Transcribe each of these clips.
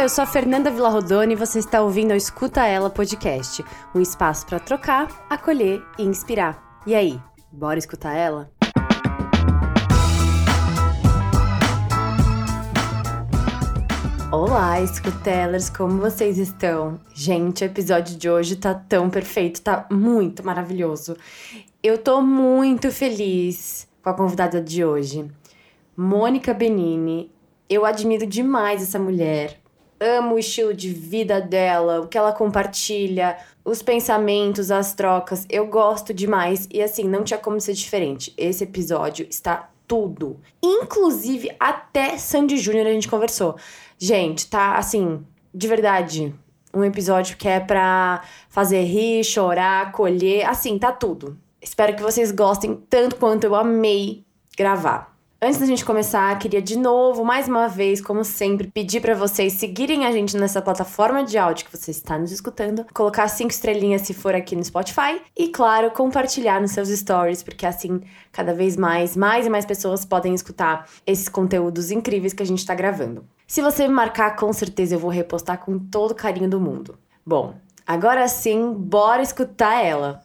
Eu sou a Fernanda Villarrodone e você está ouvindo o Escuta Ela Podcast, um espaço para trocar, acolher e inspirar. E aí, bora escutar ela? Olá, escutelers, como vocês estão? Gente, o episódio de hoje tá tão perfeito, tá muito maravilhoso. Eu tô muito feliz com a convidada de hoje. Mônica Benini eu admiro demais essa mulher. Amo o estilo de vida dela, o que ela compartilha, os pensamentos, as trocas. Eu gosto demais e assim, não tinha como ser diferente. Esse episódio está tudo. Inclusive, até Sandy Júnior a gente conversou. Gente, tá assim, de verdade, um episódio que é pra fazer rir, chorar, acolher, assim, tá tudo. Espero que vocês gostem tanto quanto eu amei gravar. Antes da gente começar, queria de novo, mais uma vez, como sempre, pedir para vocês seguirem a gente nessa plataforma de áudio que você está nos escutando, colocar cinco estrelinhas se for aqui no Spotify e, claro, compartilhar nos seus stories, porque assim, cada vez mais, mais e mais pessoas podem escutar esses conteúdos incríveis que a gente está gravando. Se você me marcar, com certeza eu vou repostar com todo o carinho do mundo. Bom, agora sim, bora escutar ela.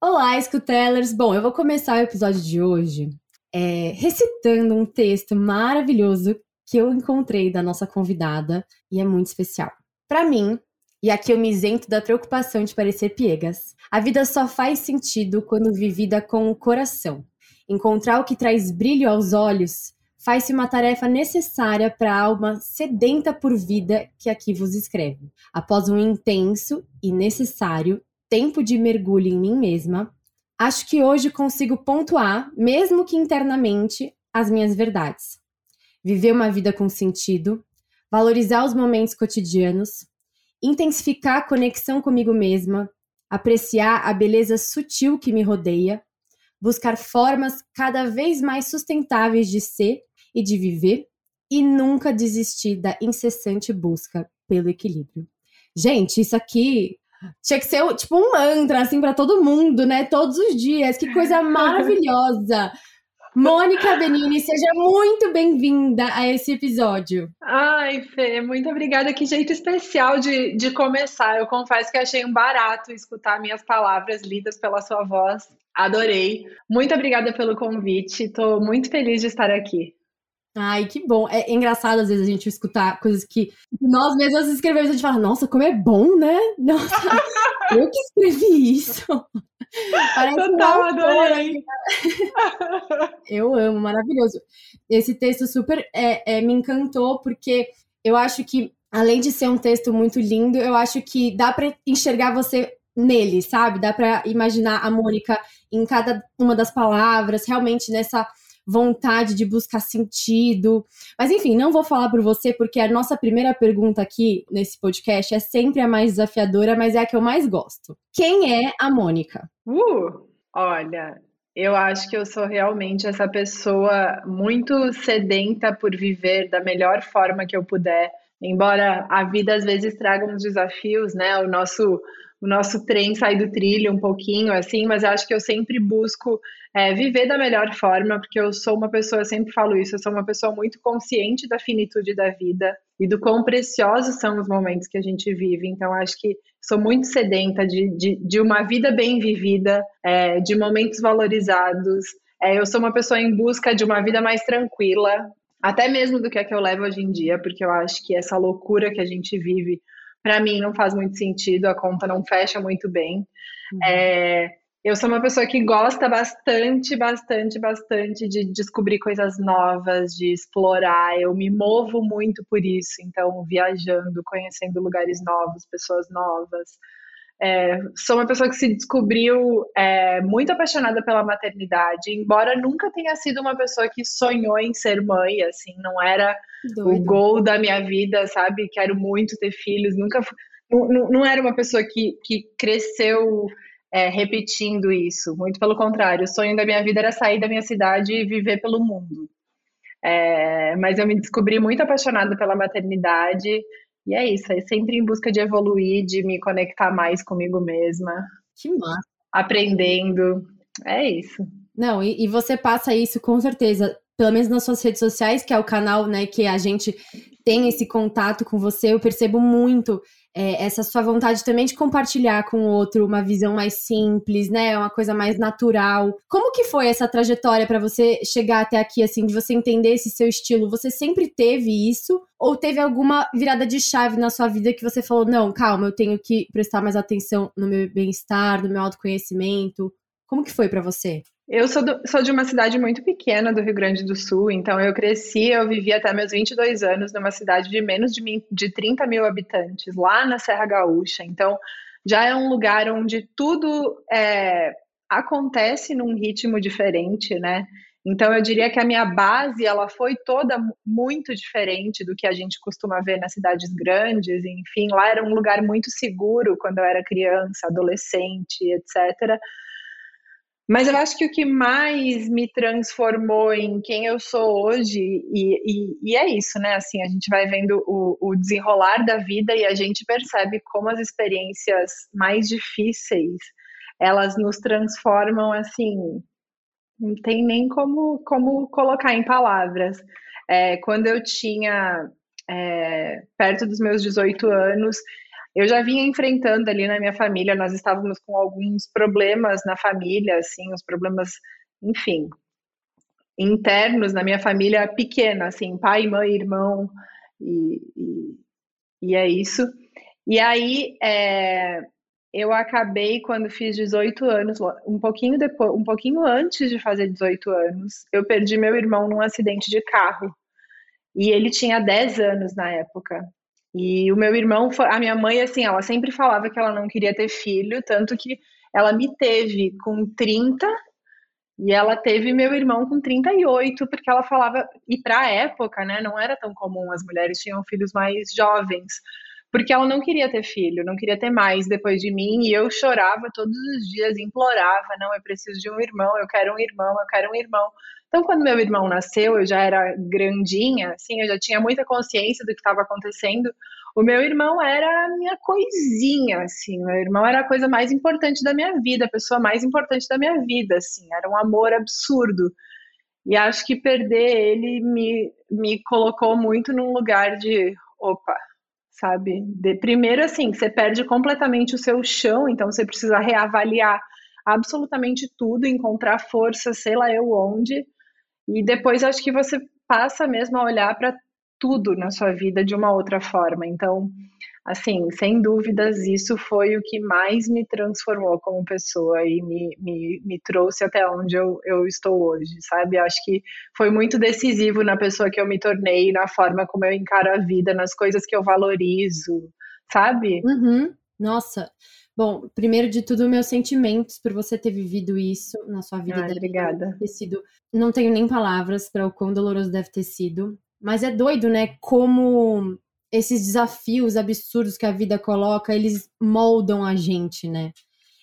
Olá, escutellers! Bom, eu vou começar o episódio de hoje é, recitando um texto maravilhoso que eu encontrei da nossa convidada e é muito especial. Para mim, e aqui eu me isento da preocupação de parecer piegas, a vida só faz sentido quando vivida com o coração. Encontrar o que traz brilho aos olhos faz-se uma tarefa necessária para a alma sedenta por vida que aqui vos escreve. Após um intenso e necessário tempo de mergulho em mim mesma, Acho que hoje consigo pontuar, mesmo que internamente, as minhas verdades. Viver uma vida com sentido, valorizar os momentos cotidianos, intensificar a conexão comigo mesma, apreciar a beleza sutil que me rodeia, buscar formas cada vez mais sustentáveis de ser e de viver e nunca desistir da incessante busca pelo equilíbrio. Gente, isso aqui tinha que ser tipo um mantra, assim, para todo mundo, né? Todos os dias. Que coisa maravilhosa! Mônica Benini, seja muito bem-vinda a esse episódio. Ai, Fê, muito obrigada. Que jeito especial de, de começar. Eu confesso que achei um barato escutar minhas palavras lidas pela sua voz. Adorei. Muito obrigada pelo convite. Estou muito feliz de estar aqui. Ai, que bom. É engraçado, às vezes, a gente escutar coisas que nós mesmos escrevemos, a gente fala, nossa, como é bom, né? Nossa, eu que escrevi isso. Parece Total, adorei. Eu amo, maravilhoso. Esse texto super é, é, me encantou, porque eu acho que, além de ser um texto muito lindo, eu acho que dá para enxergar você nele, sabe? Dá para imaginar a Mônica em cada uma das palavras, realmente nessa vontade de buscar sentido. Mas enfim, não vou falar por você, porque a nossa primeira pergunta aqui nesse podcast é sempre a mais desafiadora, mas é a que eu mais gosto. Quem é a Mônica? Uh, olha, eu acho que eu sou realmente essa pessoa muito sedenta por viver da melhor forma que eu puder. Embora a vida às vezes traga uns desafios, né? O nosso o nosso trem sai do trilho um pouquinho, assim, mas acho que eu sempre busco é, viver da melhor forma, porque eu sou uma pessoa, eu sempre falo isso, eu sou uma pessoa muito consciente da finitude da vida e do quão preciosos são os momentos que a gente vive. Então, acho que sou muito sedenta de, de, de uma vida bem vivida, é, de momentos valorizados. É, eu sou uma pessoa em busca de uma vida mais tranquila, até mesmo do que a que eu levo hoje em dia, porque eu acho que essa loucura que a gente vive para mim não faz muito sentido, a conta não fecha muito bem. Uhum. É, eu sou uma pessoa que gosta bastante, bastante, bastante de descobrir coisas novas, de explorar. Eu me movo muito por isso, então viajando, conhecendo lugares novos, pessoas novas. É, sou uma pessoa que se descobriu é, muito apaixonada pela maternidade, embora nunca tenha sido uma pessoa que sonhou em ser mãe, assim, não era Doido. o gol da minha vida, sabe? Quero muito ter filhos, nunca não, não era uma pessoa que, que cresceu é, repetindo isso, muito pelo contrário, o sonho da minha vida era sair da minha cidade e viver pelo mundo. É, mas eu me descobri muito apaixonada pela maternidade, e é isso, é sempre em busca de evoluir, de me conectar mais comigo mesma. Que massa. Aprendendo. É isso. Não, e, e, você passa isso com certeza, pelo menos nas suas redes sociais, que é o canal, né, que a gente tem esse contato com você, eu percebo muito é, essa sua vontade também de compartilhar com o outro uma visão mais simples, né? Uma coisa mais natural. Como que foi essa trajetória para você chegar até aqui, assim, de você entender esse seu estilo? Você sempre teve isso? Ou teve alguma virada de chave na sua vida que você falou, não, calma, eu tenho que prestar mais atenção no meu bem-estar, no meu autoconhecimento? Como que foi para você? Eu sou, do, sou, de uma cidade muito pequena do Rio Grande do Sul, então eu cresci, eu vivi até meus 22 anos numa cidade de menos de, de 30 mil habitantes, lá na Serra Gaúcha. Então já é um lugar onde tudo é, acontece num ritmo diferente, né? Então eu diria que a minha base ela foi toda muito diferente do que a gente costuma ver nas cidades grandes. Enfim, lá era um lugar muito seguro quando eu era criança, adolescente, etc mas eu acho que o que mais me transformou em quem eu sou hoje, e, e, e é isso, né? Assim, a gente vai vendo o, o, desenrolar da vida e a gente percebe como as experiências mais difíceis elas nos transformam assim. Não tem nem como, como colocar em palavras. É, quando eu tinha é, perto dos meus 18 anos, eu já vinha enfrentando ali na minha família, nós estávamos com alguns problemas na família, assim, os problemas, enfim, internos na minha família pequena, assim, pai, mãe, irmão, e, e, e é isso. E aí, é, eu acabei quando fiz 18 anos, um pouquinho depois, um pouquinho antes de fazer 18 anos, eu perdi meu irmão num acidente de carro. E ele tinha 10 anos na época. E o meu irmão, a minha mãe, assim, ela sempre falava que ela não queria ter filho, tanto que ela me teve com 30 e ela teve meu irmão com 38, porque ela falava, e para a época, né, não era tão comum, as mulheres tinham filhos mais jovens, porque ela não queria ter filho, não queria ter mais depois de mim, e eu chorava todos os dias, implorava, não, eu preciso de um irmão, eu quero um irmão, eu quero um irmão. Então, quando meu irmão nasceu, eu já era grandinha, assim, eu já tinha muita consciência do que estava acontecendo. O meu irmão era a minha coisinha, assim, meu irmão era a coisa mais importante da minha vida, a pessoa mais importante da minha vida, assim, era um amor absurdo. E acho que perder ele me, me colocou muito num lugar de, opa, sabe? De, primeiro, assim, você perde completamente o seu chão, então você precisa reavaliar absolutamente tudo, encontrar força, sei lá eu onde, e depois acho que você passa mesmo a olhar para tudo na sua vida de uma outra forma. Então, assim, sem dúvidas, isso foi o que mais me transformou como pessoa e me, me, me trouxe até onde eu, eu estou hoje, sabe? Acho que foi muito decisivo na pessoa que eu me tornei, na forma como eu encaro a vida, nas coisas que eu valorizo, sabe? Uhum. Nossa, Bom, primeiro de tudo, meus sentimentos por você ter vivido isso na sua vida. Ai, obrigada. Ter sido, não tenho nem palavras para o quão doloroso deve ter sido. Mas é doido, né? Como esses desafios absurdos que a vida coloca, eles moldam a gente, né?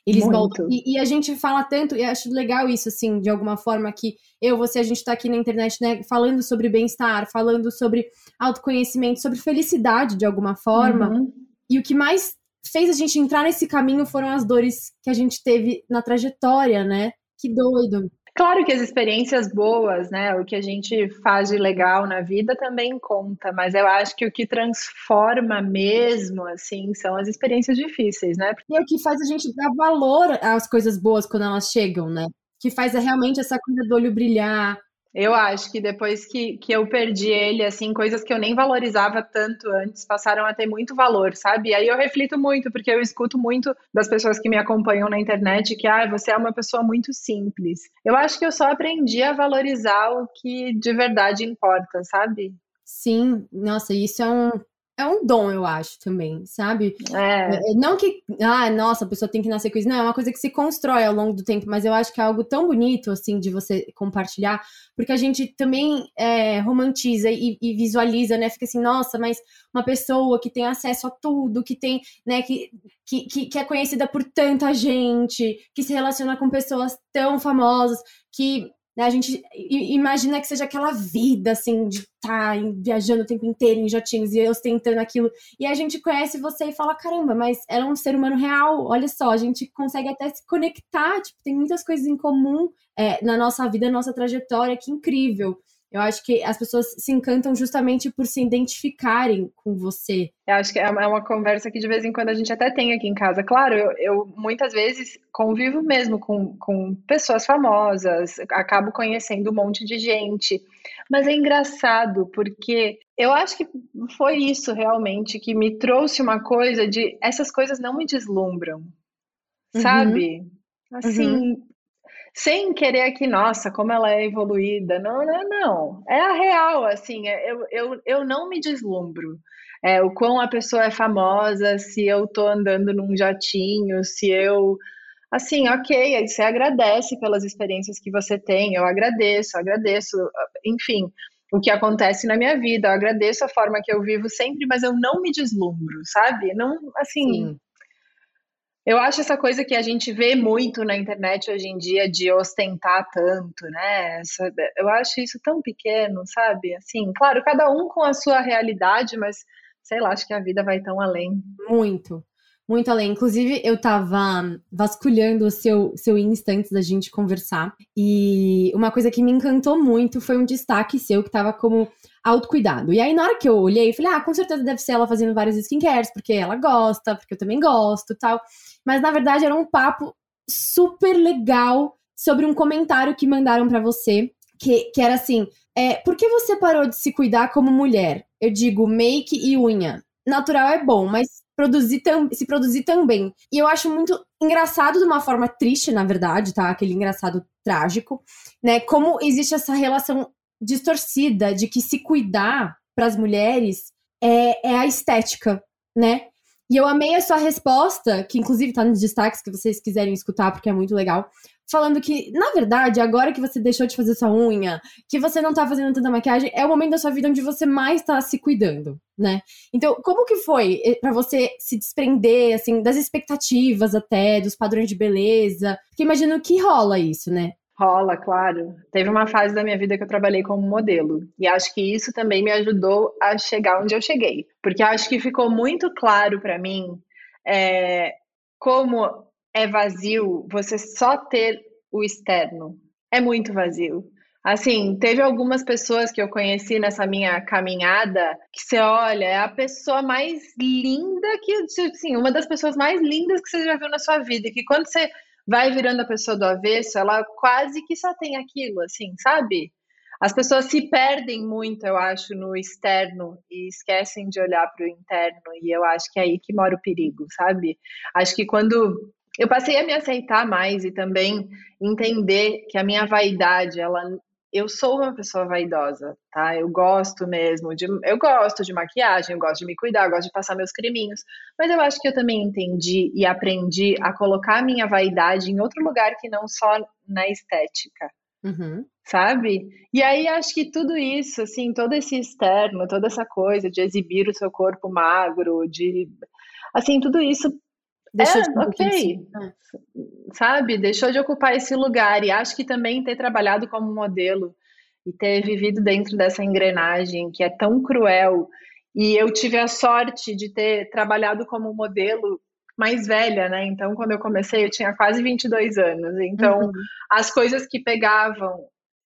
Eles Muito. moldam. E, e, a gente fala tanto, e acho legal isso, assim, de alguma forma, que eu, você, a gente tá aqui na internet, né, falando sobre bem-estar, falando sobre autoconhecimento, sobre felicidade, de alguma forma. Uhum. E o que mais fez a gente entrar nesse caminho foram as dores que a gente teve na trajetória, né? Que doido. Claro que as experiências boas, né, o que a gente faz de legal na vida também conta, mas eu acho que o que transforma mesmo, assim, são as experiências difíceis, né? E é o que faz a gente dar valor às coisas boas quando elas chegam, né? Que faz realmente essa coisa do olho brilhar, eu acho que depois que, que eu perdi ele, assim, coisas que eu nem valorizava tanto antes passaram a ter muito valor, sabe? E aí eu reflito muito, porque eu escuto muito das pessoas que me acompanham na internet que, ah, você é uma pessoa muito simples. Eu acho que eu só aprendi a valorizar o que de verdade importa, sabe? Sim, nossa, isso é um é um dom, eu acho, também, sabe? É. é. Não que, ah, nossa, a pessoa tem que nascer com isso. Não, é uma coisa que se constrói ao longo do tempo, mas eu acho que é algo tão bonito, assim, de você compartilhar, porque a gente também é, romantiza e, e, visualiza, né? Fica assim, nossa, mas uma pessoa que tem acesso a tudo, que tem, né, que, que, que é conhecida por tanta gente, que se relaciona com pessoas tão famosas, que né? A gente imagina que seja aquela vida, assim, de estar tá viajando o tempo inteiro em jatinhos e ostentando aquilo. E a gente conhece você e fala: caramba, mas ela é um ser humano real. Olha só, a gente consegue até se conectar. Tipo, tem muitas coisas em comum é, na nossa vida, na nossa trajetória, que incrível. Eu acho que as pessoas se encantam justamente por se identificarem com você. Eu acho que é uma, é uma conversa que de vez em quando a gente até tem aqui em casa. Claro, eu, eu muitas vezes convivo mesmo com, com pessoas famosas, acabo conhecendo um monte de gente. Mas é engraçado porque eu acho que foi isso realmente que me trouxe uma coisa de essas coisas não me deslumbram, uhum. sabe? Assim, uhum. Sem querer aqui, nossa, como ela é evoluída. Não, não, não. É a real, assim, é, eu, eu, eu não me deslumbro. É, o quão a pessoa é famosa, se eu tô andando num jatinho, se eu assim, ok, você agradece pelas experiências que você tem, eu agradeço, agradeço, enfim, o que acontece na minha vida, eu agradeço a forma que eu vivo sempre, mas eu não me deslumbro, sabe? Não, assim. Sim. Eu acho essa coisa que a gente vê muito na internet hoje em dia de ostentar tanto, né? Eu acho isso tão pequeno, sabe? Assim, claro, cada um com a sua realidade, mas sei lá, acho que a vida vai tão além. Muito muito além. Inclusive, eu tava vasculhando o seu, seu Insta antes da gente conversar. E uma coisa que me encantou muito foi um destaque seu que tava como autocuidado. E aí, na hora que eu olhei, falei, ah, com certeza deve ser ela fazendo vários skincares, porque ela gosta, porque eu também gosto tal. Mas na verdade era um papo super legal sobre um comentário que mandaram para você, que, que era assim: é, por que você parou de se cuidar como mulher? Eu digo make e unha. Natural é bom, mas produzir se produzir também. E eu acho muito engraçado de uma forma triste, na verdade, tá? Aquele engraçado trágico, né? Como existe essa relação distorcida de que se cuidar para as mulheres é, é a estética, né? E eu amei a sua resposta, que inclusive tá nos destaques que vocês quiserem escutar, porque é muito legal falando que, na verdade, agora que você deixou de fazer sua unha, que você não tá fazendo tanta maquiagem, é o momento da sua vida onde você mais tá se cuidando, né? Então, como que foi eh, para você se desprender, assim, das expectativas até, dos padrões de beleza? Porque imagino que rola isso, né? Rola, claro. Teve uma fase da minha vida que eu trabalhei como modelo. E acho que isso também me ajudou a chegar onde eu cheguei. Porque acho que ficou muito claro para mim é, como é vazio você só ter o externo. É muito vazio. Assim, teve algumas pessoas que eu conheci nessa minha caminhada que você olha, é a pessoa mais linda que, assim, uma das pessoas mais lindas que você já viu na sua vida. Que quando você vai virando a pessoa do avesso, ela quase que só tem aquilo, assim, sabe? As pessoas se perdem muito, eu acho, no externo e esquecem de olhar para o interno. E eu acho que é aí que mora o perigo, sabe? Acho que quando eu passei a me aceitar mais e também entender que a minha vaidade, ela eu sou uma pessoa vaidosa, tá? Eu gosto mesmo de eu gosto de maquiagem, eu gosto de me cuidar, eu gosto de passar meus creminhos, mas eu acho que eu também entendi e aprendi a colocar a minha vaidade em outro lugar que não só na estética. Uhum. Sabe? E aí acho que tudo isso, assim, todo esse externo, toda essa coisa de exibir o seu corpo magro, de assim, tudo isso Deixou é, de ok. Sabe? Deixou de ocupar esse lugar. E acho que também ter trabalhado como modelo e ter vivido dentro dessa engrenagem que é tão cruel. E eu tive a sorte de ter trabalhado como modelo mais velha, né? Então, quando eu comecei, eu tinha quase 22 anos. Então, uhum. as coisas que pegavam,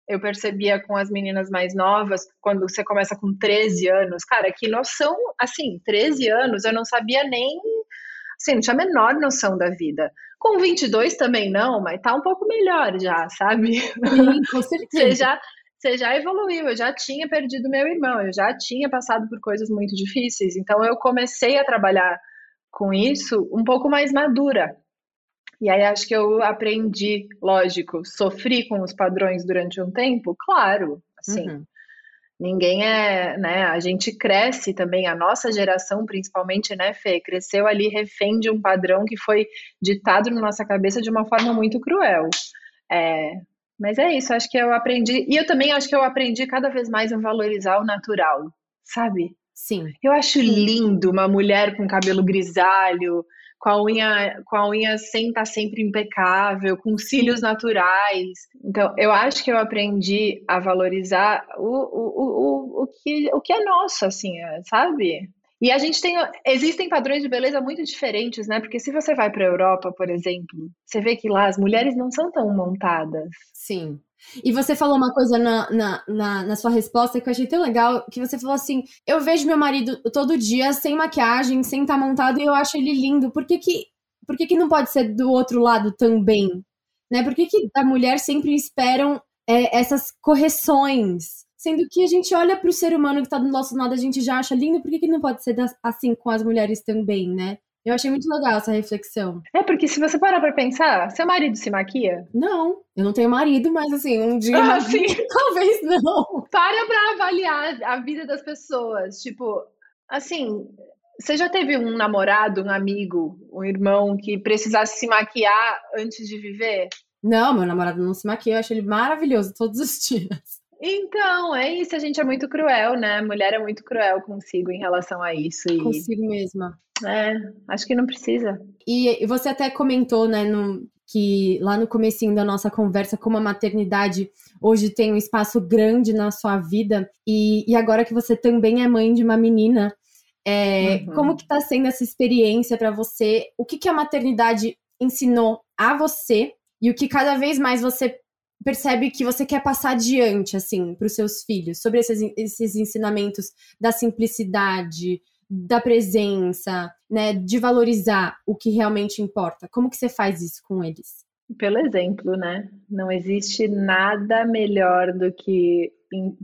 eu percebia com as meninas mais novas, quando você começa com 13 anos. Cara, que noção, assim, 13 anos, eu não sabia nem Sim, não tinha a menor noção da vida. Com 22 também não, mas tá um pouco melhor já, sabe? Sim, com certeza. Você já, você já evoluiu, eu já tinha perdido meu irmão, eu já tinha passado por coisas muito difíceis, então eu comecei a trabalhar com isso um pouco mais madura. E aí acho que eu aprendi, lógico, sofri com os padrões durante um tempo, claro, assim. Uhum. Ninguém é, né? A gente cresce também, a nossa geração, principalmente, né, Fê? Cresceu ali refém de um padrão que foi ditado na nossa cabeça de uma forma muito cruel. É, mas é isso, acho que eu aprendi. E eu também acho que eu aprendi cada vez mais a valorizar o natural, sabe? Sim. Eu acho lindo uma mulher com cabelo grisalho, com a unha, com a unha sem estar tá sempre impecável, com cílios naturais. Então, eu acho que eu aprendi a valorizar o, o, o, o, que, o que é nosso, assim, sabe? E a gente tem. Existem padrões de beleza muito diferentes, né? Porque se você vai para a Europa, por exemplo, você vê que lá as mulheres não são tão montadas. Sim. E você falou uma coisa na, na, na, na, sua resposta que eu achei tão legal, que você falou assim, eu vejo meu marido todo dia sem maquiagem, sem estar tá montado, e eu acho ele lindo. Por que que, por que, que não pode ser do outro lado também? Né? Por que, que a mulher sempre esperam é, essas correções? Sendo que a gente olha para o ser humano que está do nosso lado, a gente já acha lindo, por que, que não pode ser assim com as mulheres também, né? Eu achei muito legal essa reflexão. É, porque se você parar pra pensar, seu marido se maquia? Não, eu não tenho marido, mas assim, um dia. Ah, sim. Talvez não. Para pra avaliar a vida das pessoas. Tipo, assim, você já teve um namorado, um amigo, um irmão que precisasse se maquiar antes de viver? Não, meu namorado não se maquia, eu acho ele maravilhoso todos os dias. Então, é isso, a gente é muito cruel, né? A mulher é muito cruel consigo em relação a isso. E... Consigo mesma. É, acho que não precisa. E você até comentou, né, no, que lá no comecinho da nossa conversa, como a maternidade hoje tem um espaço grande na sua vida, e, e agora que você também é mãe de uma menina, é, uhum. como que tá sendo essa experiência para você? O que, que a maternidade ensinou a você e o que cada vez mais você percebe que você quer passar adiante, assim, para os seus filhos, sobre esses, esses ensinamentos da simplicidade, da presença, né, de valorizar o que realmente importa. Como que você faz isso com eles? Pelo exemplo, né? Não existe nada melhor do que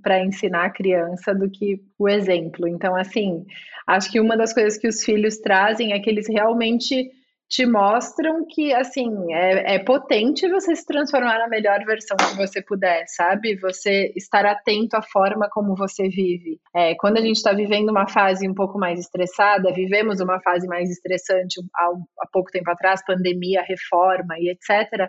para ensinar a criança do que o exemplo. Então, assim, acho que uma das coisas que os filhos trazem é que eles realmente te mostram que, assim, é, é, potente você se transformar na melhor versão que você puder, sabe? Você estar atento à forma como você vive. É, quando a gente está vivendo uma fase um pouco mais estressada, vivemos uma fase mais estressante há, há pouco tempo atrás, pandemia, reforma e etc.,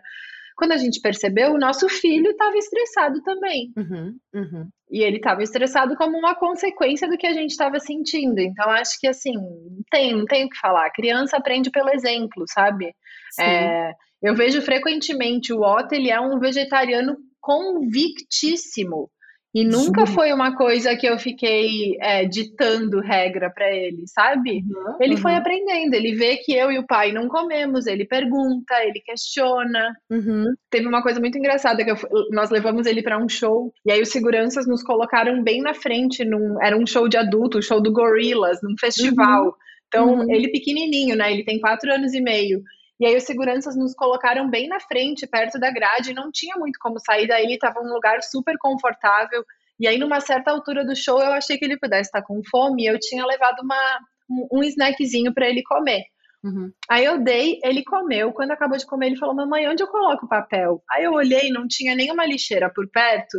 quando a gente percebeu, o nosso filho estava estressado também. Uhum, uhum. E ele estava estressado como uma consequência do que a gente estava sentindo. Então, acho que assim, tem, não tem o que falar. A criança aprende pelo exemplo, sabe? É, eu vejo frequentemente o Otto, ele é um vegetariano convictíssimo. E nunca Sim. foi uma coisa que eu fiquei é, ditando regra para ele, sabe? Uhum, ele uhum. foi aprendendo, ele vê que eu e o pai não comemos, ele pergunta, ele questiona. Uhum. Teve uma coisa muito engraçada que eu, nós levamos ele para um show e aí os seguranças nos colocaram bem na frente, num, era um show de adulto, o show do Gorillaz, num festival. Uhum. Então, uhum. ele pequenininho, né? Ele tem quatro anos e meio. E aí os seguranças nos colocaram bem na frente, perto da grade, não tinha muito como sair daí, estava um lugar super confortável. E aí, numa certa altura do show, eu achei que ele pudesse estar com fome, e eu tinha levado uma, um, um snackzinho para ele comer. Uhum. Aí eu dei, ele comeu. Quando acabou de comer, ele falou: Mamãe, onde eu coloco o papel? Aí eu olhei, não tinha nenhuma lixeira por perto.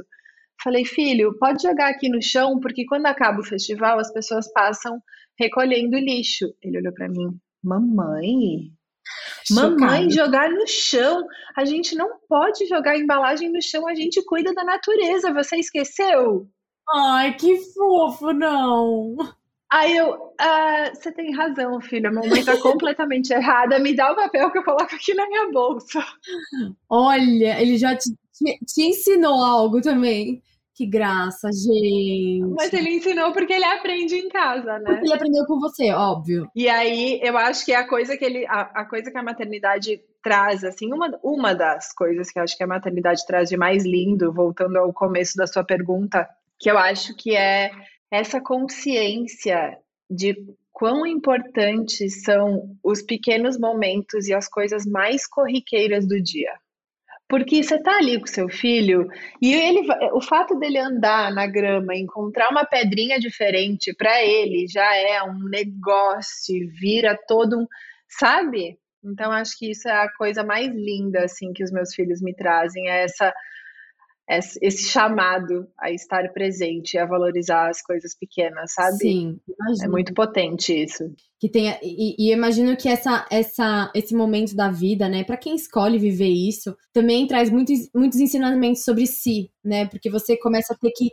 Falei: Filho, pode jogar aqui no chão, porque quando acaba o festival, as pessoas passam recolhendo lixo. Ele olhou para mim: Mamãe, Mamãe, jogar no chão. A gente não pode jogar embalagem no chão, a gente cuida da natureza. Você esqueceu? Ai, que fofo, não. Aí eu, ah, você tem razão, filha. A mamãe tá completamente errada. Me dá o papel que eu coloco aqui na minha bolsa. Olha, ele já te, te, te ensinou algo também. Que graça, gente. Mas ele ensinou porque ele aprende em casa, né? Porque ele aprendeu com você, óbvio. E aí, eu acho que a coisa que ele, a, a coisa que a maternidade traz, assim, uma, uma das coisas que eu acho que a maternidade traz de mais lindo, voltando ao começo da sua pergunta, que eu acho que é essa consciência de quão importantes são os pequenos momentos e as coisas mais corriqueiras do dia. Porque você tá ali com seu filho e ele, o fato dele andar na grama, encontrar uma pedrinha diferente para ele já é um negócio, vira todo um, sabe? Então acho que isso é a coisa mais linda assim que os meus filhos me trazem, é essa esse chamado a estar presente, a valorizar as coisas pequenas, sabe? Sim, imagino. É muito potente isso. Que tenha, e, e imagino que essa, essa, esse momento da vida, né, para quem escolhe viver isso, também traz muitos, muitos ensinamentos sobre si, né? Porque você começa a ter que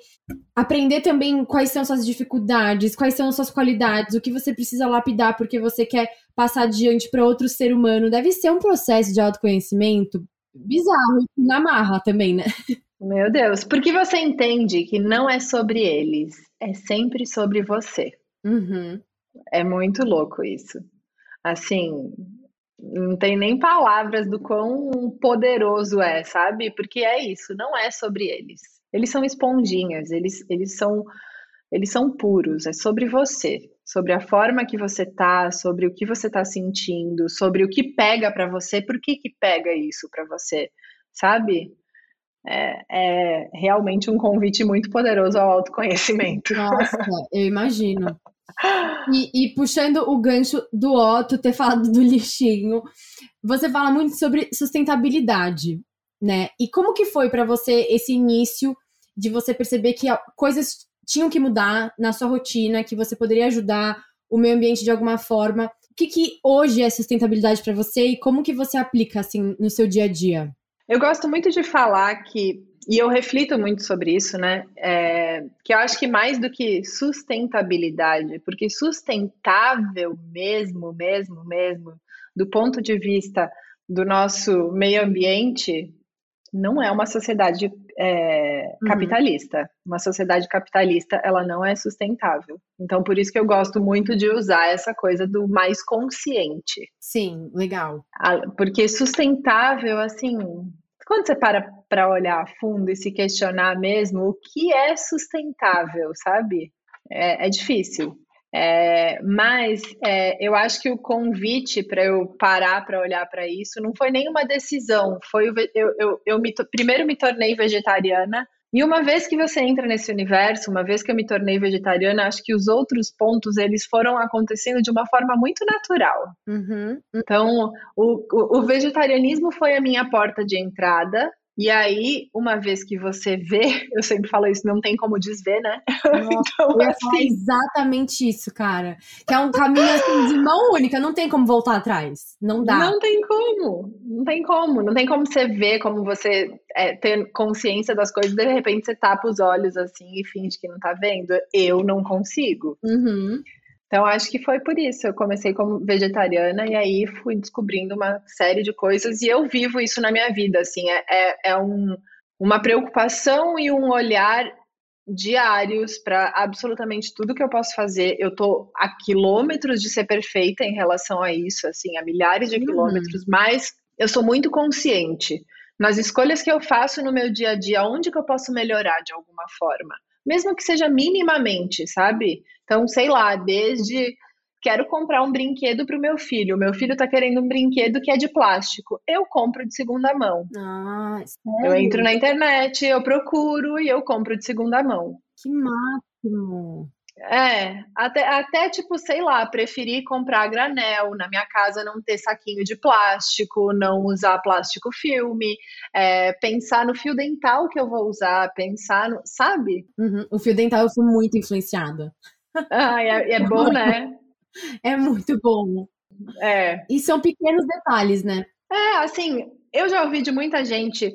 aprender também quais são suas dificuldades, quais são suas qualidades, o que você precisa lapidar porque você quer passar adiante para outro ser humano. Deve ser um processo de autoconhecimento bizarro e na marra também, né? Meu Deus, porque você entende que não é sobre eles, é sempre sobre você. Uhum. É muito louco isso. Assim, Não tem nem palavras do quão poderoso é, sabe? Porque é isso, não é sobre eles. Eles são esponjinhas, eles, eles são eles são puros, é sobre você, sobre a forma que você tá, sobre o que você tá sentindo, sobre o que pega para você, por que que pega isso para você, sabe? É, é, realmente um convite muito poderoso ao autoconhecimento. Nossa, eu imagino. E, e, puxando o gancho do Otto ter falado do lixinho, você fala muito sobre sustentabilidade, né? E como que foi para você esse início de você perceber que coisas tinham que mudar na sua rotina, que você poderia ajudar o meio ambiente de alguma forma? O que, que hoje é sustentabilidade para você e como que você aplica assim no seu dia a dia? Eu gosto muito de falar que e eu reflito muito sobre isso, né? É, que eu acho que mais do que sustentabilidade, porque sustentável mesmo, mesmo, mesmo, do ponto de vista do nosso meio ambiente, não é uma sociedade é, uhum. capitalista. Uma sociedade capitalista, ela não é sustentável. Então, por isso que eu gosto muito de usar essa coisa do mais consciente. Sim, legal. Porque sustentável, assim, quando você para para olhar a fundo e se questionar mesmo o que é sustentável, sabe? É, é difícil. É, mas é, eu acho que o convite para eu parar para olhar para isso não foi nenhuma decisão. Foi eu, eu, eu me, primeiro me tornei vegetariana e uma vez que você entra nesse universo, uma vez que eu me tornei vegetariana, acho que os outros pontos eles foram acontecendo de uma forma muito natural. Uhum. Então, o, o, o vegetarianismo foi a minha porta de entrada e aí, uma vez que você vê, eu sempre falo isso, não tem como desver, né? Nossa, então, eu assim, exatamente isso, cara. Que é um caminho assim, de mão única, não tem como voltar atrás. Não dá. Não tem como. Não tem como. Não tem como você ver, como você é, ter consciência das coisas, de repente você tapa os olhos assim e finge que não tá vendo. Eu não consigo. Uhum. Então, acho que foi por isso. Eu comecei como vegetariana e aí fui descobrindo uma série de coisas e eu vivo isso na minha vida. Assim, é, é, é um, uma preocupação e um olhar diários para absolutamente tudo que eu posso fazer. Eu tô a quilômetros de ser perfeita em relação a isso, assim, a milhares de uhum. quilômetros, mas eu sou muito consciente nas escolhas que eu faço no meu dia a dia, onde que eu posso melhorar de alguma forma mesmo que seja minimamente, sabe? Então, sei lá, desde quero comprar um brinquedo para o meu filho. Meu filho está querendo um brinquedo que é de plástico. Eu compro de segunda mão. Ah, sério? Eu entro na internet, eu procuro e eu compro de segunda mão. Que máximo! É, até, até tipo, sei lá, preferir comprar granel, na minha casa não ter saquinho de plástico, não usar plástico filme, é, pensar no fio dental que eu vou usar, pensar no. Sabe? Uhum. O fio dental eu fui muito influenciada. Ah, é, é bom, né? É muito bom. É. E são pequenos detalhes, né? É, assim, eu já ouvi de muita gente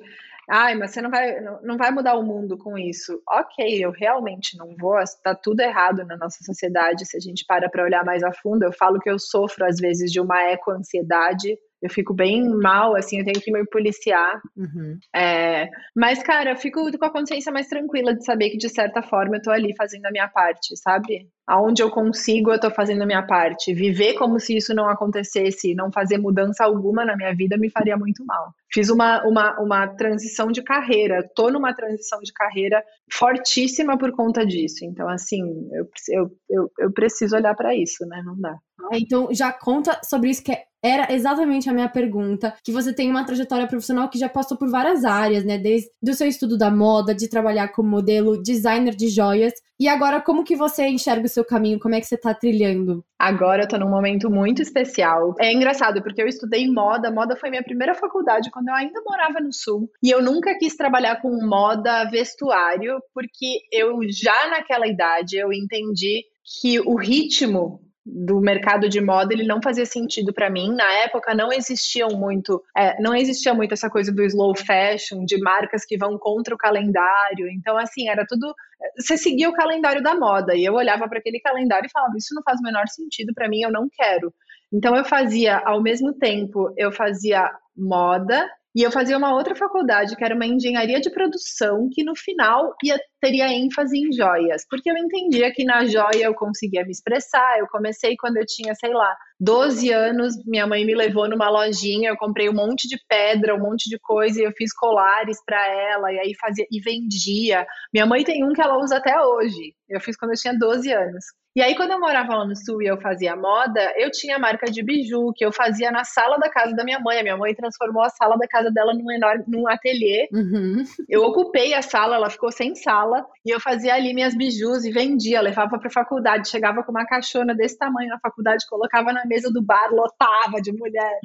Ai, mas você não vai, não vai mudar o mundo com isso. Ok, eu realmente não vou. Está tudo errado na nossa sociedade. Se a gente para para olhar mais a fundo, eu falo que eu sofro às vezes de uma eco-ansiedade eu fico bem mal, assim, eu tenho que me policiar. Uhum. É, mas, cara, eu fico com a consciência mais tranquila de saber que, de certa forma, eu tô ali fazendo a minha parte, sabe? Aonde eu consigo, eu tô fazendo a minha parte. Viver como se isso não acontecesse, não fazer mudança alguma na minha vida, me faria muito mal. Fiz uma, uma, uma transição de carreira, tô numa transição de carreira fortíssima por conta disso. Então, assim, eu, eu, eu, eu preciso olhar para isso, né? Não dá. Então, já conta sobre isso que é era exatamente a minha pergunta, que você tem uma trajetória profissional que já passou por várias áreas, né? Desde o seu estudo da moda, de trabalhar como modelo, designer de joias. E agora, como que você enxerga o seu caminho? Como é que você tá trilhando? Agora eu tô num momento muito especial. É engraçado, porque eu estudei moda. Moda foi minha primeira faculdade quando eu ainda morava no Sul. E eu nunca quis trabalhar com moda vestuário, porque eu já naquela idade eu entendi que o ritmo do mercado de moda ele não fazia sentido para mim. Na época não existiam muito é, não existia muito essa coisa do slow fashion de marcas que vão contra o calendário. Então assim era tudo você seguia o calendário da moda e eu olhava para aquele calendário e falava isso não faz o menor sentido para mim eu não quero. Então eu fazia ao mesmo tempo eu fazia moda E eu fazia uma outra faculdade, que era uma engenharia de produção, que no final ia, teria ênfase em joias, porque eu entendia que na joia eu conseguia me expressar. Eu comecei quando eu tinha, sei lá, 12 anos, minha mãe me levou numa lojinha, eu comprei um monte de pedra, um monte de coisa, e eu fiz colares para ela, e aí fazia e vendia. Minha mãe tem um que ela usa até hoje. Eu fiz quando eu tinha 12 anos. E aí, quando eu morava lá no sul e eu fazia moda, eu tinha marca de biju que eu fazia na sala da casa da minha mãe. A minha mãe transformou a sala da casa dela num enorme num ateliê. Uhum. Eu ocupei a sala, ela ficou sem sala, e eu fazia ali minhas bijus e vendia, levava para faculdade, chegava com uma caixona desse tamanho na faculdade, colocava na mesa do bar, lotava de mulher.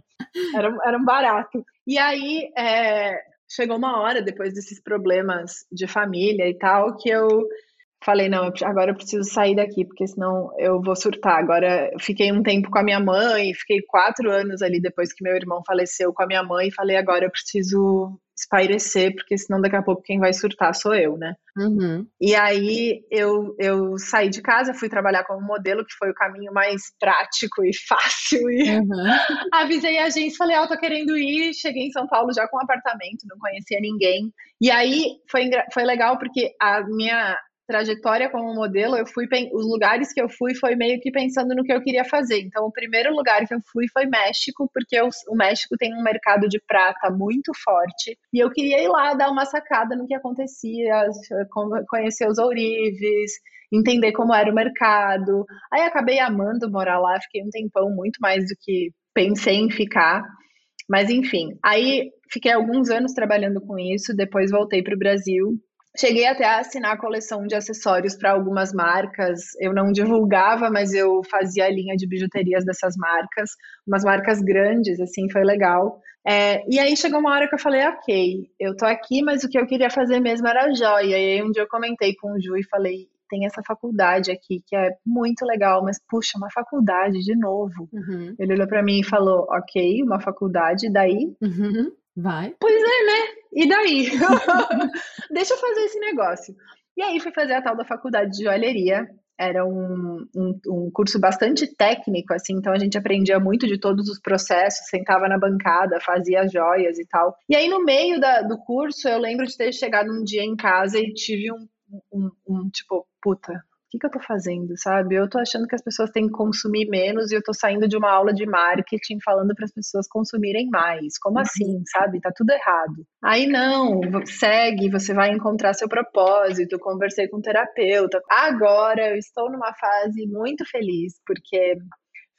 Era, era um barato. E aí, é, chegou uma hora, depois desses problemas de família e tal, que eu falei, não, agora eu preciso sair daqui, porque senão eu vou surtar. Agora, fiquei um tempo com a minha mãe, fiquei quatro anos ali depois que meu irmão faleceu com a minha mãe, e falei, agora eu preciso espairecer, porque senão daqui a pouco quem vai surtar sou eu, né? Uhum. E aí eu, eu saí de casa, fui trabalhar como modelo, que foi o caminho mais prático e fácil. E uhum. avisei a agência, falei, ó, oh, tô querendo ir. Cheguei em São Paulo já com um apartamento, não conhecia ninguém. E aí foi, foi legal porque a minha trajetória como modelo, eu fui os lugares que eu fui foi meio que pensando no que eu queria fazer. Então, o primeiro lugar que eu fui foi México, porque eu, o México tem um mercado de prata muito forte e eu queria ir lá dar uma sacada no que acontecia, conhecer os ourives, entender como era o mercado. Aí acabei amando morar lá, fiquei um tempão muito mais do que pensei em ficar. Mas enfim, aí fiquei alguns anos trabalhando com isso, depois voltei para o Brasil Cheguei até a assinar a coleção de acessórios para algumas marcas. Eu não divulgava, mas eu fazia a linha de bijuterias dessas marcas, umas marcas grandes, assim, foi legal. É, e aí chegou uma hora que eu falei, ok, eu tô aqui, mas o que eu queria fazer mesmo era joia. E aí um dia eu comentei com o Ju e falei, tem essa faculdade aqui que é muito legal, mas puxa, uma faculdade de novo. Uhum. Ele olhou para mim e falou, ok, uma faculdade, daí? Uhum. Vai. Pois é, né? E daí? Deixa eu fazer esse negócio. E aí fui fazer a tal da faculdade de joalheria. Era um, um, um, curso bastante técnico, assim, então a gente aprendia muito de todos os processos, sentava na bancada, fazia joias e tal. E aí, no meio da, do curso, eu lembro de ter chegado um dia em casa e tive um, um, tipo, puta, que, que eu tô fazendo, sabe? Eu tô achando que as pessoas têm que consumir menos e eu tô saindo de uma aula de marketing falando para as pessoas consumirem mais. Como uhum. assim, sabe? Tá tudo errado. Aí não, segue, você vai encontrar seu propósito. Conversei com um terapeuta. Agora eu estou numa fase muito feliz, porque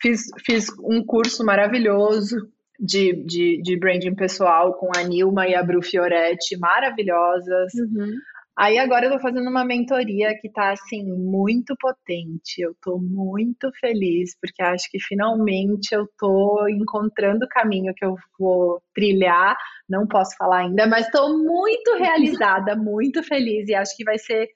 fiz, fiz um curso maravilhoso de, de, de branding pessoal com a Nilma e a Bru Fioretti, maravilhosas. Uhum. Aí agora eu tô fazendo uma mentoria que tá assim muito potente. Eu tô muito feliz porque acho que finalmente eu tô encontrando o caminho que eu vou trilhar. Não posso falar ainda, mas estou muito realizada, muito feliz e acho que vai ser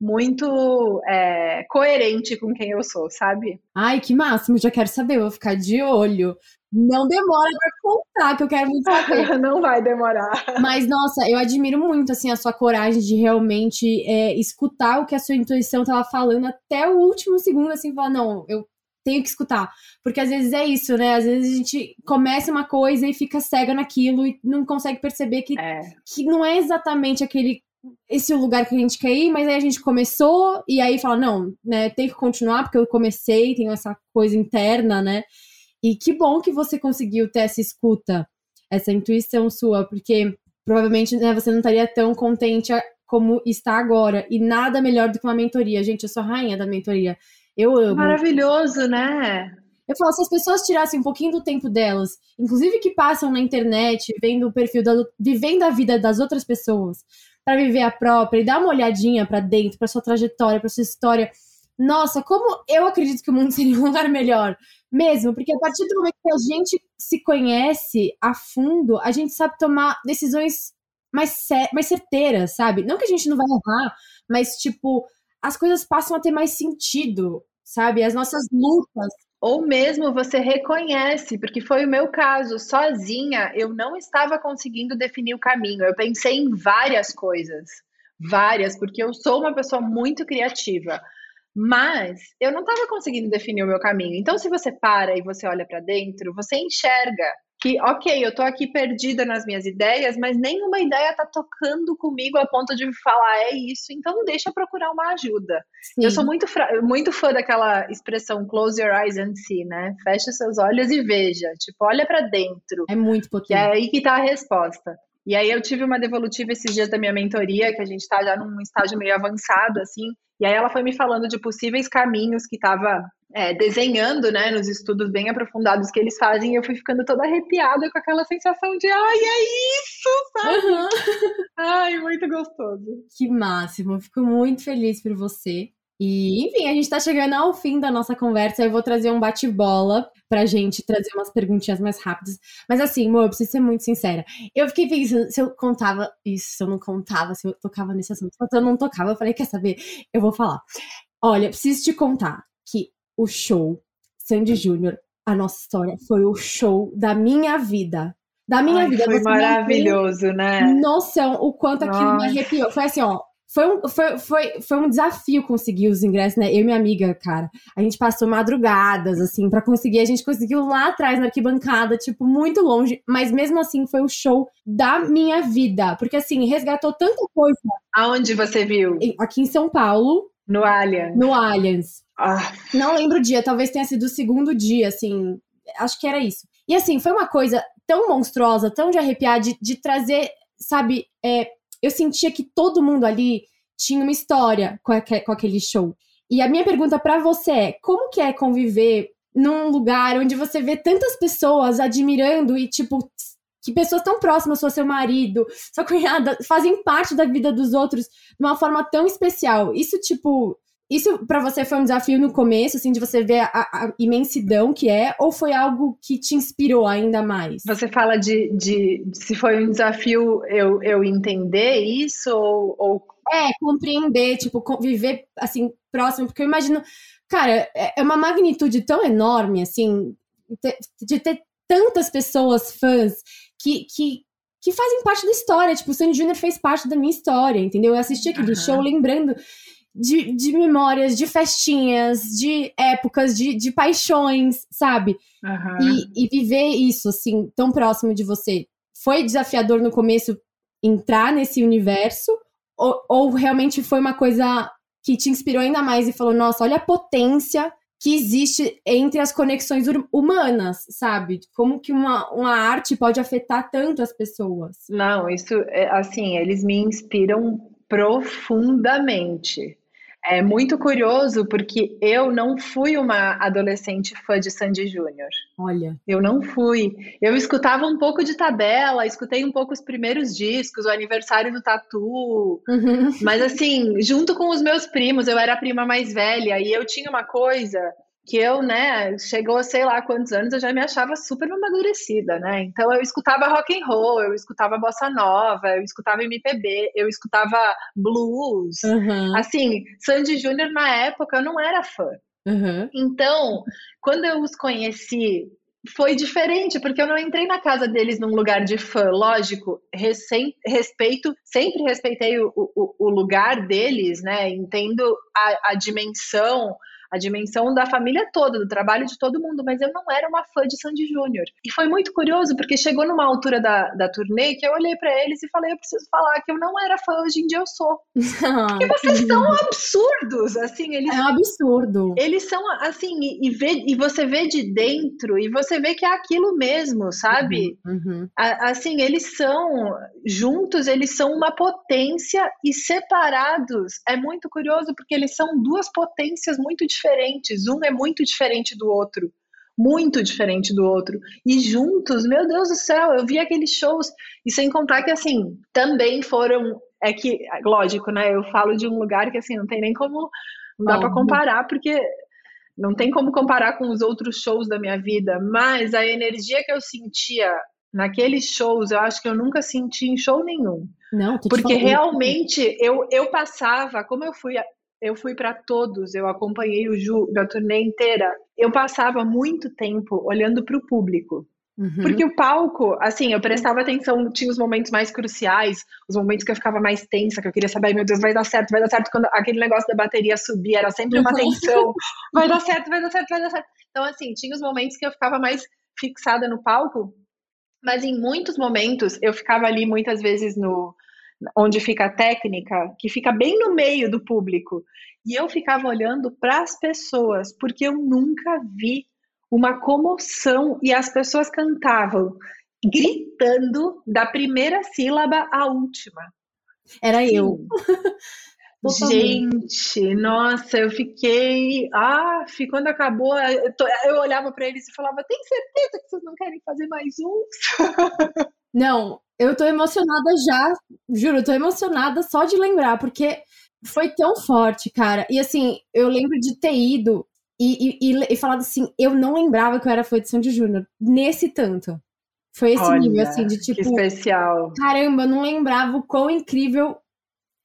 muito é, coerente com quem eu sou, sabe? Ai, que máximo, já quero saber, vou ficar de olho. Não demora para contar, que eu quero muito saber. Não vai demorar. Mas, nossa, eu admiro muito, assim, a sua coragem de realmente é, escutar o que a sua intuição tava falando até o último segundo, assim, falar, não, eu tenho que escutar. Porque às vezes é isso, né? Às vezes a gente começa uma coisa e fica cega naquilo e não consegue perceber que, é. que não é exatamente aquele esse é o lugar que a gente quer ir, mas aí a gente começou e aí fala, não, né, tem que continuar porque eu comecei, tenho essa coisa interna, né? E que bom que você conseguiu ter essa escuta, essa intuição sua, porque provavelmente né, você não estaria tão contente como está agora. E nada melhor do que uma mentoria. Gente, eu sou a rainha da mentoria. Eu amo. Maravilhoso, né? Eu falo, se as pessoas tirassem um pouquinho do tempo delas, inclusive que passam na internet, vendo o perfil, da, vivendo a vida das outras pessoas, para viver a própria e dar uma olhadinha para dentro, para sua trajetória, para sua história. Nossa, como eu acredito que o mundo seria um lugar melhor. Mesmo, porque a partir do momento que a gente se conhece a fundo, a gente sabe tomar decisões mais, mais certeiras, sabe? Não que a gente não vai errar, mas, tipo, as coisas passam a ter mais sentido, sabe? As nossas lutas ou mesmo você reconhece, porque foi o meu caso, sozinha eu não estava conseguindo definir o caminho. Eu pensei em várias coisas, várias, porque eu sou uma pessoa muito criativa, mas eu não estava conseguindo definir o meu caminho. Então, se você para e você olha para dentro, você enxerga que, ok, eu tô aqui perdida nas minhas ideias, mas nenhuma ideia tá tocando comigo a ponto de falar é isso, então deixa eu procurar uma ajuda. Sim. Eu sou muito, muito fã daquela expressão close your eyes and see, né? Feche seus olhos e veja. Tipo, olha para dentro. É muito potente. é aí que tá a resposta. E aí eu tive uma devolutiva esses dias da minha mentoria, que a gente está já num estágio meio avançado, assim, e aí ela foi me falando de possíveis caminhos que estava é, desenhando, né, nos estudos bem aprofundados que eles fazem, e eu fui ficando toda arrepiada com aquela sensação de, ai, é isso, sabe? Uhum. Ai, muito gostoso. Que máximo, fico muito feliz por você. E, enfim, a gente tá chegando ao fim da nossa conversa. Eu vou trazer um bate-bola pra gente trazer umas perguntinhas mais rápidas. Mas assim, amor, eu preciso ser muito sincera. Eu fiquei pensando se eu contava isso, se eu não contava, se eu tocava nesse assunto. Se eu não tocava, eu falei, quer saber? Eu vou falar. Olha, preciso te contar que o show Sandy Júnior, a nossa história, foi o show da minha vida. Da minha Ai, vida. Foi maravilhoso, né? Noção, o quanto aquilo Nossa. me arrepiou. Foi assim, ó, foi um, foi, foi, foi um desafio conseguir os ingressos, né? Eu e minha amiga, cara. A gente passou madrugadas, assim, para conseguir. A gente conseguiu lá atrás, na arquibancada, tipo, muito longe. Mas mesmo assim, foi o show da minha vida. Porque, assim, resgatou tanta coisa. Aonde você viu? Aqui em São Paulo. No Allianz. No Allianz. Ah. Não lembro o dia, talvez tenha sido o segundo dia, assim. Acho que era isso. E, assim, foi uma coisa tão monstruosa, tão de arrepiar, de, de trazer, sabe, é, eu sentia que todo mundo ali tinha uma história com, com aquele show. E a minha pergunta para você é: como que é conviver num lugar onde você vê tantas pessoas admirando e, tipo, que pessoas tão próximas, sua seu marido, sua cunhada, fazem parte da vida dos outros de uma forma tão especial. Isso, tipo, isso para você foi um desafio no começo, assim, de você ver a, a, imensidão que é, ou foi algo que te inspirou ainda mais? Você fala de, de, de se foi um desafio eu, eu entender isso ou, ou, É, compreender, tipo, viver, assim, próximo, porque eu imagino, cara, é, é uma magnitude tão enorme, assim, de ter tantas pessoas fãs que, que, que fazem parte da história, tipo, o Sandy Júnior fez parte da minha história, entendeu? Eu assisti aquele uhum. show lembrando de, de memórias, de festinhas, de épocas, de, de paixões, sabe? Uhum. E, e viver isso, assim, tão próximo de você. Foi desafiador no começo entrar nesse universo? Ou, ou realmente foi uma coisa que te inspirou ainda mais e falou: nossa, olha a potência que existe entre as conexões humanas, sabe? Como que uma, uma arte pode afetar tanto as pessoas. Não, isso, é, assim, eles me inspiram profundamente. É muito curioso porque eu não fui uma adolescente fã de Sandy Júnior. Olha. Eu não fui. Eu escutava um pouco de tabela, escutei um pouco os primeiros discos, o aniversário do Tatu. Uhum. Mas assim, junto com os meus primos, eu era a prima mais velha e eu tinha uma coisa que eu, né, chegou a sei lá quantos anos, eu já me achava super amadurecida, né? Então eu escutava rock and roll, eu escutava bossa nova, eu escutava MPB, eu escutava blues. Uhum. Assim, Sandy Júnior na época eu não era fã. Uhum. Então, quando eu os conheci, foi diferente, porque eu não entrei na casa deles num lugar de fã. Lógico, recém, respeito, sempre respeitei o, o, o lugar deles, né? Entendo a, a dimensão a dimensão da família toda, do trabalho de todo mundo, mas eu não era uma fã de Sandy Júnior. E foi muito curioso, porque chegou numa altura da, da turnê que eu olhei para eles e falei: eu preciso falar que eu não era fã, hoje em dia eu sou. porque vocês são absurdos, assim, eles. É um absurdo. Eles são, assim, e, e, vê, e você vê de dentro, e você vê que é aquilo mesmo, sabe? Uhum, uhum. A, assim, eles são, juntos, eles são uma potência e separados. É muito curioso, porque eles são duas potências muito diferentes diferentes, um é muito diferente do outro, muito diferente do outro. E juntos, meu Deus do céu, eu vi aqueles shows, e sem contar que, assim, também foram. É que, lógico, né? Eu falo de um lugar que, assim, não tem nem como. Não dá para comparar, porque não tem como comparar com os outros shows da minha vida, mas a energia que eu sentia naqueles shows, eu acho que eu nunca senti em show nenhum. Não, porque realmente eu, eu passava, como eu fui eu fui para todos, eu acompanhei o Ju da turnê inteira. Eu passava muito tempo olhando para o público. Uhum. Porque o palco, assim, eu prestava atenção, tinha os momentos mais cruciais, os momentos que eu ficava mais tensa, que eu queria saber, meu Deus, vai dar certo, vai dar certo. Quando aquele negócio da bateria subia, era sempre uma uhum. tensão, vai dar certo, vai dar certo, vai dar certo. Então, assim, tinha os momentos que eu ficava mais fixada no palco, Mas em muitos momentos eu ficava ali muitas vezes no onde fica a técnica, que fica bem no meio do público. E eu ficava olhando para as pessoas, porque eu nunca vi uma comoção e as pessoas cantavam gritando da primeira sílaba à última. Era Sim. eu. Gente, nossa, eu fiquei. Ah, quando acabou, eu, eu olhava para eles e falava: tem certeza que vocês não querem fazer mais uns? Não, eu tô emocionada já, juro, tô emocionada só de lembrar, porque foi tão forte, cara. E assim, eu lembro de ter ido e, e, e falado assim: eu não lembrava que eu era foi de Sandy Júnior, nesse tanto. Foi esse Olha, nível, assim, de tipo. especial. Caramba, eu não lembrava o quão incrível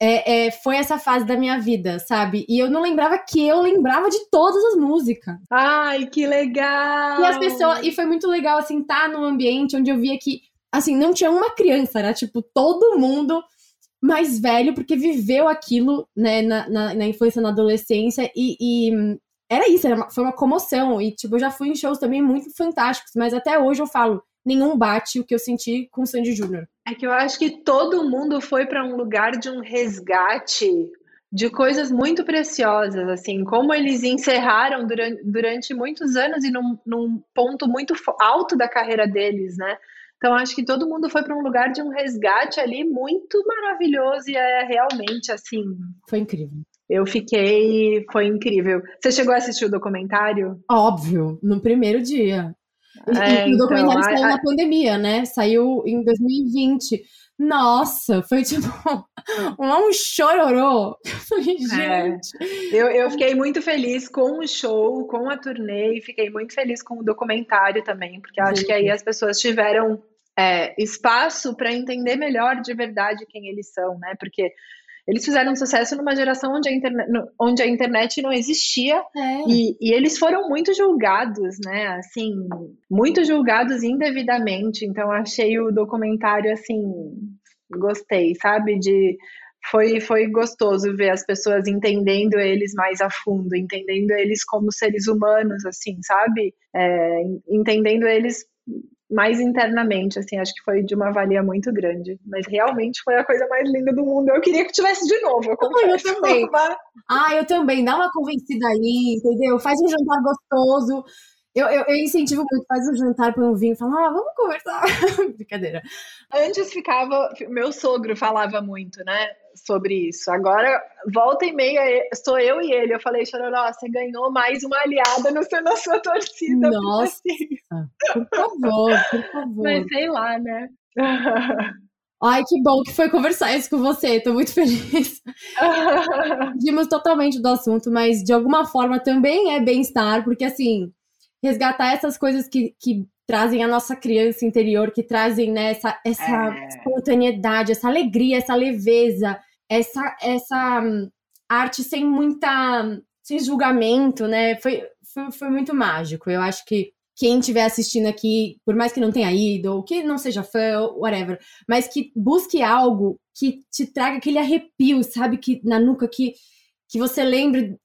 é, é, foi essa fase da minha vida, sabe? E eu não lembrava que eu lembrava de todas as músicas. Ai, que legal! E as pessoas. E foi muito legal, assim, estar tá num ambiente onde eu via que, assim, não tinha uma criança, era tipo todo mundo mais velho, porque viveu aquilo, né, na, na, na infância, na adolescência, e, e era isso, era uma, foi uma comoção. E, tipo, eu já fui em shows também muito fantásticos, mas até hoje eu falo, nenhum bate o que eu senti com o Sandy Júnior. É que eu acho que todo mundo foi para um lugar de um resgate de coisas muito preciosas, assim, como eles encerraram durante, durante muitos anos e num, num ponto muito alto da carreira deles, né? Então, acho que todo mundo foi para um lugar de um resgate ali muito maravilhoso e é realmente assim. Foi incrível. Eu fiquei. Foi incrível. Você chegou a assistir o documentário? Óbvio, no primeiro dia. É, o documentário então, saiu a, na pandemia, né? Saiu em 2020. Nossa, foi tipo um chororô. É. gente. É. Eu, eu fiquei muito feliz com o show, com a turnê, e fiquei muito feliz com o documentário também, porque acho que aí as pessoas tiveram é, espaço para entender melhor de verdade quem eles são, né? Porque eles fizeram sucesso numa geração onde a internet, onde a internet não existia é. e, e, eles foram muito julgados, né? Assim, muito julgados indevidamente. Então, achei o documentário assim, gostei, sabe? De foi, foi gostoso ver as pessoas entendendo eles mais a fundo, entendendo eles como seres humanos, assim, sabe? É, entendendo eles mais internamente, assim, acho que foi de uma valia muito grande. Mas realmente foi a coisa mais linda do mundo. Eu queria que tivesse de novo, eu confesso. Eu também. Ah, eu também. Dá uma convencida aí, entendeu? Faz um jantar gostoso. Eu, eu, eu, incentivo muito, faz um jantar, põe um vinho e fala, ah, vamos conversar. Brincadeira. Antes ficava, meu sogro falava muito, né, sobre isso. Agora, volta e meia, sou eu e ele. Eu falei, Chororó, você ganhou mais uma aliada no seu, na sua torcida. Nossa, por favor, por favor. Mas sei lá, né? Ai, que bom que foi conversar isso com você, tô muito feliz. Fugimos totalmente do assunto, mas de alguma forma também é bem-estar, porque assim, resgatar essas coisas que, que trazem a nossa criança interior, que trazem né, essa, essa é. espontaneidade, essa alegria, essa leveza, essa, essa hum, arte sem muita sem julgamento, né? Foi, foi, foi muito mágico. Eu acho que quem estiver assistindo aqui, por mais que não tenha ido, ou que não seja fã, whatever, mas que busque algo que te traga aquele arrepio, sabe? Que na nuca que, que você lembre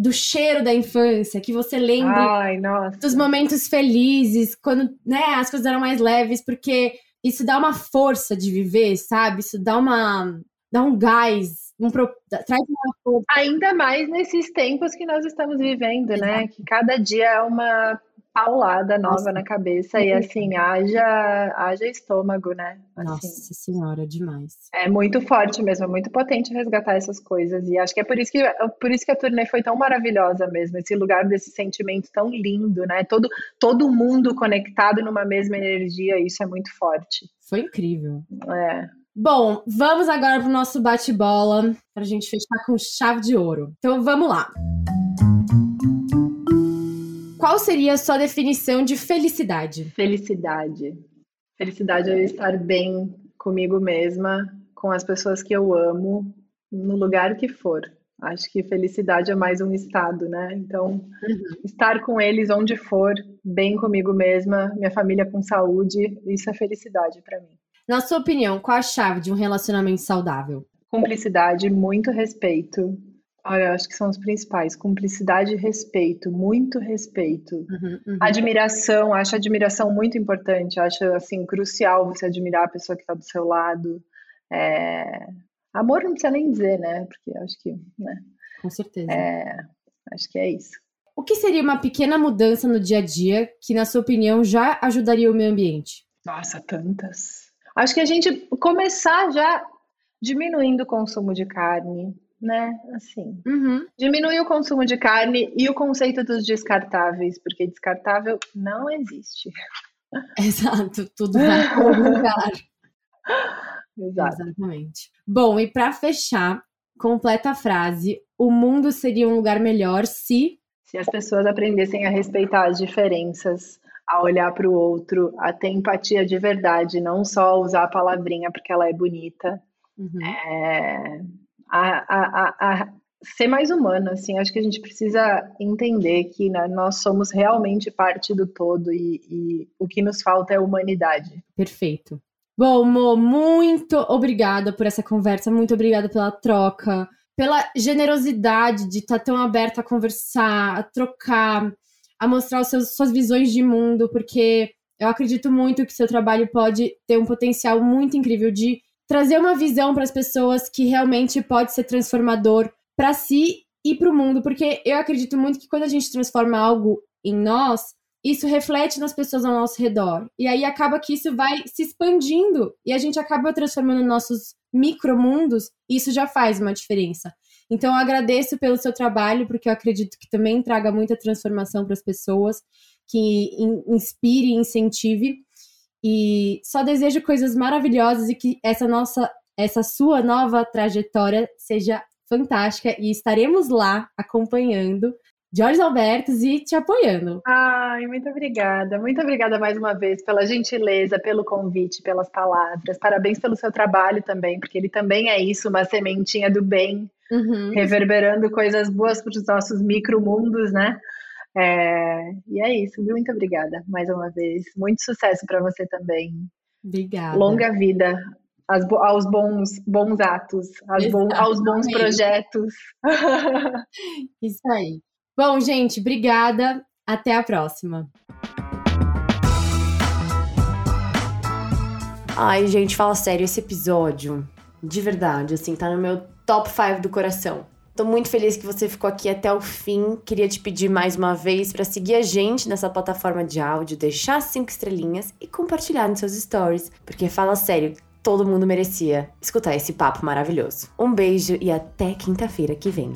do cheiro da infância, que você lembra Ai, dos momentos felizes, quando né, as coisas eram mais leves, porque isso dá uma força de viver, sabe? Isso dá uma dá um gás, um traz uma força. Ainda mais nesses tempos que nós estamos vivendo, né? Exato. né? Que cada dia é uma paulada nova Nossa, na cabeça e assim, haja, haja estômago, né? Assim, Nossa senhora, demais. É muito forte mesmo, é muito potente resgatar essas coisas. E acho que é por isso que, por isso que a turnê foi tão maravilhosa mesmo, esse lugar desse sentimento tão lindo, né? Todo, todo mundo conectado numa mesma energia, isso é muito forte. Foi incrível. É. Bom, vamos agora para o nosso bate-bola, para a gente fechar com chave de ouro. Então vamos lá. Qual seria a sua definição de felicidade? Felicidade. Felicidade é estar bem comigo mesma, com as pessoas que eu amo, no lugar que for. Acho que felicidade é mais um estado, né? Então, uhum. estar com eles onde for, bem comigo mesma, minha família com saúde, isso é felicidade para mim. Na sua opinião, qual a chave de um relacionamento saudável? Cumplicidade, muito respeito, Olha, acho que são os principais. Cumplicidade e respeito, muito respeito. Uhum, uhum. Admiração, acho admiração muito importante. Acho, assim, crucial você admirar a pessoa que está do seu lado. É... Amor não precisa nem dizer, né? Porque acho que, né? Com certeza. É... Acho que é isso. O que seria uma pequena mudança no dia a dia que, na sua opinião, já ajudaria o meio ambiente? Nossa, tantas. Acho que a gente começar já diminuindo o consumo de carne, né? Assim, uhum. diminuir o consumo de carne e o conceito dos descartáveis, porque descartável não existe. Exato, tudo vai para lugar. Exato. Exatamente. Bom, e para fechar, completa a frase: o mundo seria um lugar melhor se se as pessoas aprendessem a respeitar as diferenças, a olhar para o outro, a ter empatia de verdade, não só usar a palavrinha porque ela é bonita, uhum. é, a, a, a, ser mais humano, assim, acho que a gente precisa entender que né, nós somos realmente parte do todo e, e o que nos falta é humanidade. Perfeito. Bom, Mo, muito obrigada por essa conversa, muito obrigada pela troca pela generosidade de estar tá tão aberta a conversar, a trocar, a mostrar os seus, suas visões de mundo, porque eu acredito muito que seu trabalho pode ter um potencial muito incrível de trazer uma visão para as pessoas que realmente pode ser transformador para si e para o mundo, porque eu acredito muito que quando a gente transforma algo em nós, isso reflete nas pessoas ao nosso redor. E aí acaba que isso vai se expandindo e a gente acaba transformando nossos micromundos, isso já faz uma diferença. Então eu agradeço pelo seu trabalho, porque eu acredito que também traga muita transformação para as pessoas, que inspire e incentive. E só desejo coisas maravilhosas e que essa nossa essa sua nova trajetória seja fantástica e estaremos lá acompanhando de olhos abertos e te apoiando. Ai, muito obrigada. Muito obrigada mais uma vez pela gentileza, pelo convite, pelas palavras. Parabéns pelo seu trabalho também, porque ele também é isso, uma sementinha do bem, uhum. reverberando coisas boas para os nossos micromundos, né? É... E é isso. Muito obrigada mais uma vez. Muito sucesso para você também. Obrigada. Longa vida as, aos bons, bons atos, aos bons projetos. Isso aí. Bom, gente, obrigada. Até a próxima. Ai, gente, fala sério, esse episódio, de verdade, assim, tá no meu top 5 do coração. Tô muito feliz que você ficou aqui até o fim. Queria te pedir mais uma vez para seguir a gente nessa plataforma de áudio, deixar cinco estrelinhas e compartilhar nos seus stories, porque fala sério, todo mundo merecia escutar esse papo maravilhoso. Um beijo e até quinta-feira que vem.